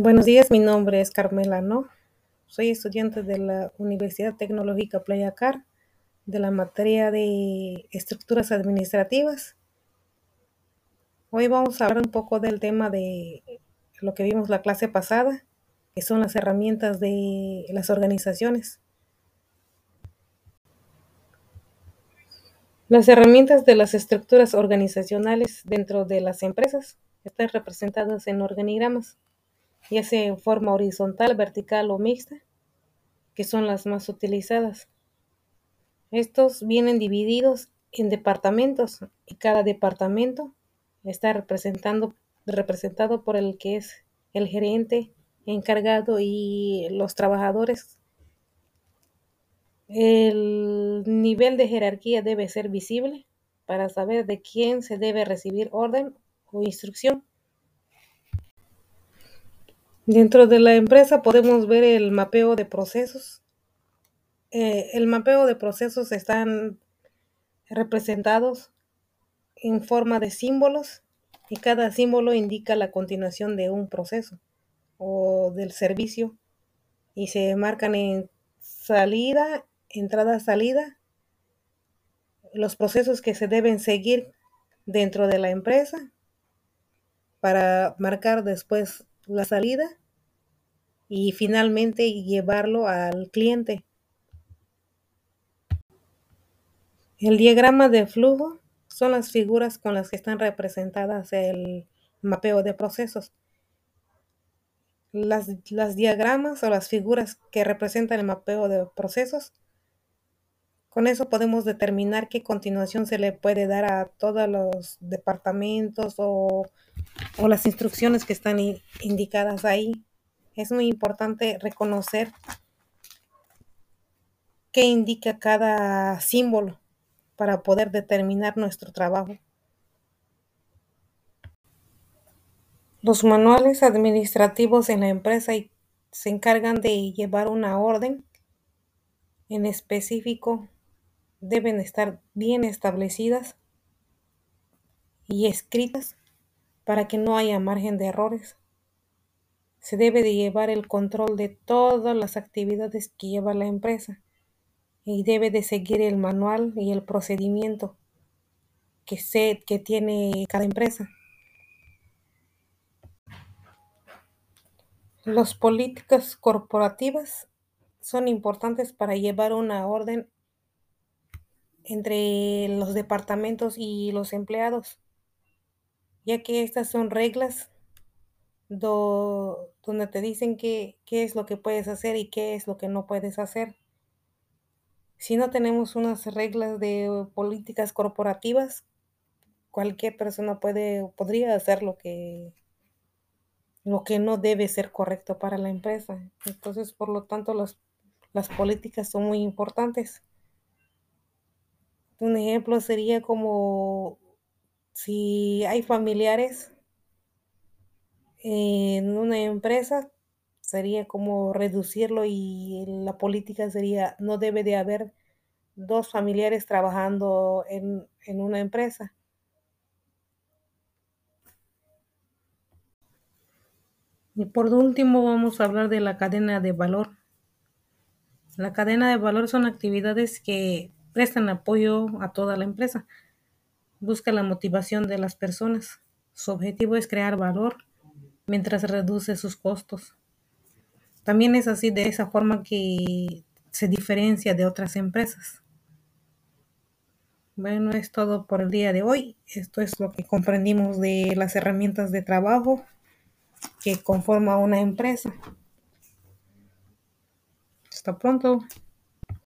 Buenos días, mi nombre es Carmela No. Soy estudiante de la Universidad Tecnológica Playacar de la materia de estructuras administrativas. Hoy vamos a hablar un poco del tema de lo que vimos la clase pasada, que son las herramientas de las organizaciones. Las herramientas de las estructuras organizacionales dentro de las empresas están representadas en organigramas ya sea en forma horizontal, vertical o mixta, que son las más utilizadas. Estos vienen divididos en departamentos y cada departamento está representando, representado por el que es el gerente encargado y los trabajadores. El nivel de jerarquía debe ser visible para saber de quién se debe recibir orden o instrucción. Dentro de la empresa podemos ver el mapeo de procesos. Eh, el mapeo de procesos están representados en forma de símbolos y cada símbolo indica la continuación de un proceso o del servicio y se marcan en salida, entrada, salida, los procesos que se deben seguir dentro de la empresa para marcar después la salida y finalmente llevarlo al cliente. El diagrama de flujo son las figuras con las que están representadas el mapeo de procesos. Las, las, diagramas o las figuras que representan el mapeo de procesos, con eso podemos determinar qué continuación se le puede dar a todos los departamentos o o las instrucciones que están indicadas ahí. Es muy importante reconocer qué indica cada símbolo para poder determinar nuestro trabajo. Los manuales administrativos en la empresa se encargan de llevar una orden en específico. Deben estar bien establecidas y escritas para que no haya margen de errores. Se debe de llevar el control de todas las actividades que lleva la empresa y debe de seguir el manual y el procedimiento que, se, que tiene cada empresa. Las políticas corporativas son importantes para llevar una orden entre los departamentos y los empleados ya que estas son reglas donde te dicen qué, qué es lo que puedes hacer y qué es lo que no puedes hacer. Si no tenemos unas reglas de políticas corporativas, cualquier persona puede, podría hacer lo que, lo que no debe ser correcto para la empresa. Entonces, por lo tanto, las políticas son muy importantes. Un ejemplo sería como si hay familiares en una empresa, sería como reducirlo y la política sería, no debe de haber dos familiares trabajando en, en una empresa. Y por último vamos a hablar de la cadena de valor. La cadena de valor son actividades que prestan apoyo a toda la empresa busca la motivación de las personas. Su objetivo es crear valor mientras reduce sus costos. También es así de esa forma que se diferencia de otras empresas. Bueno, es todo por el día de hoy. Esto es lo que comprendimos de las herramientas de trabajo que conforma una empresa. Hasta pronto.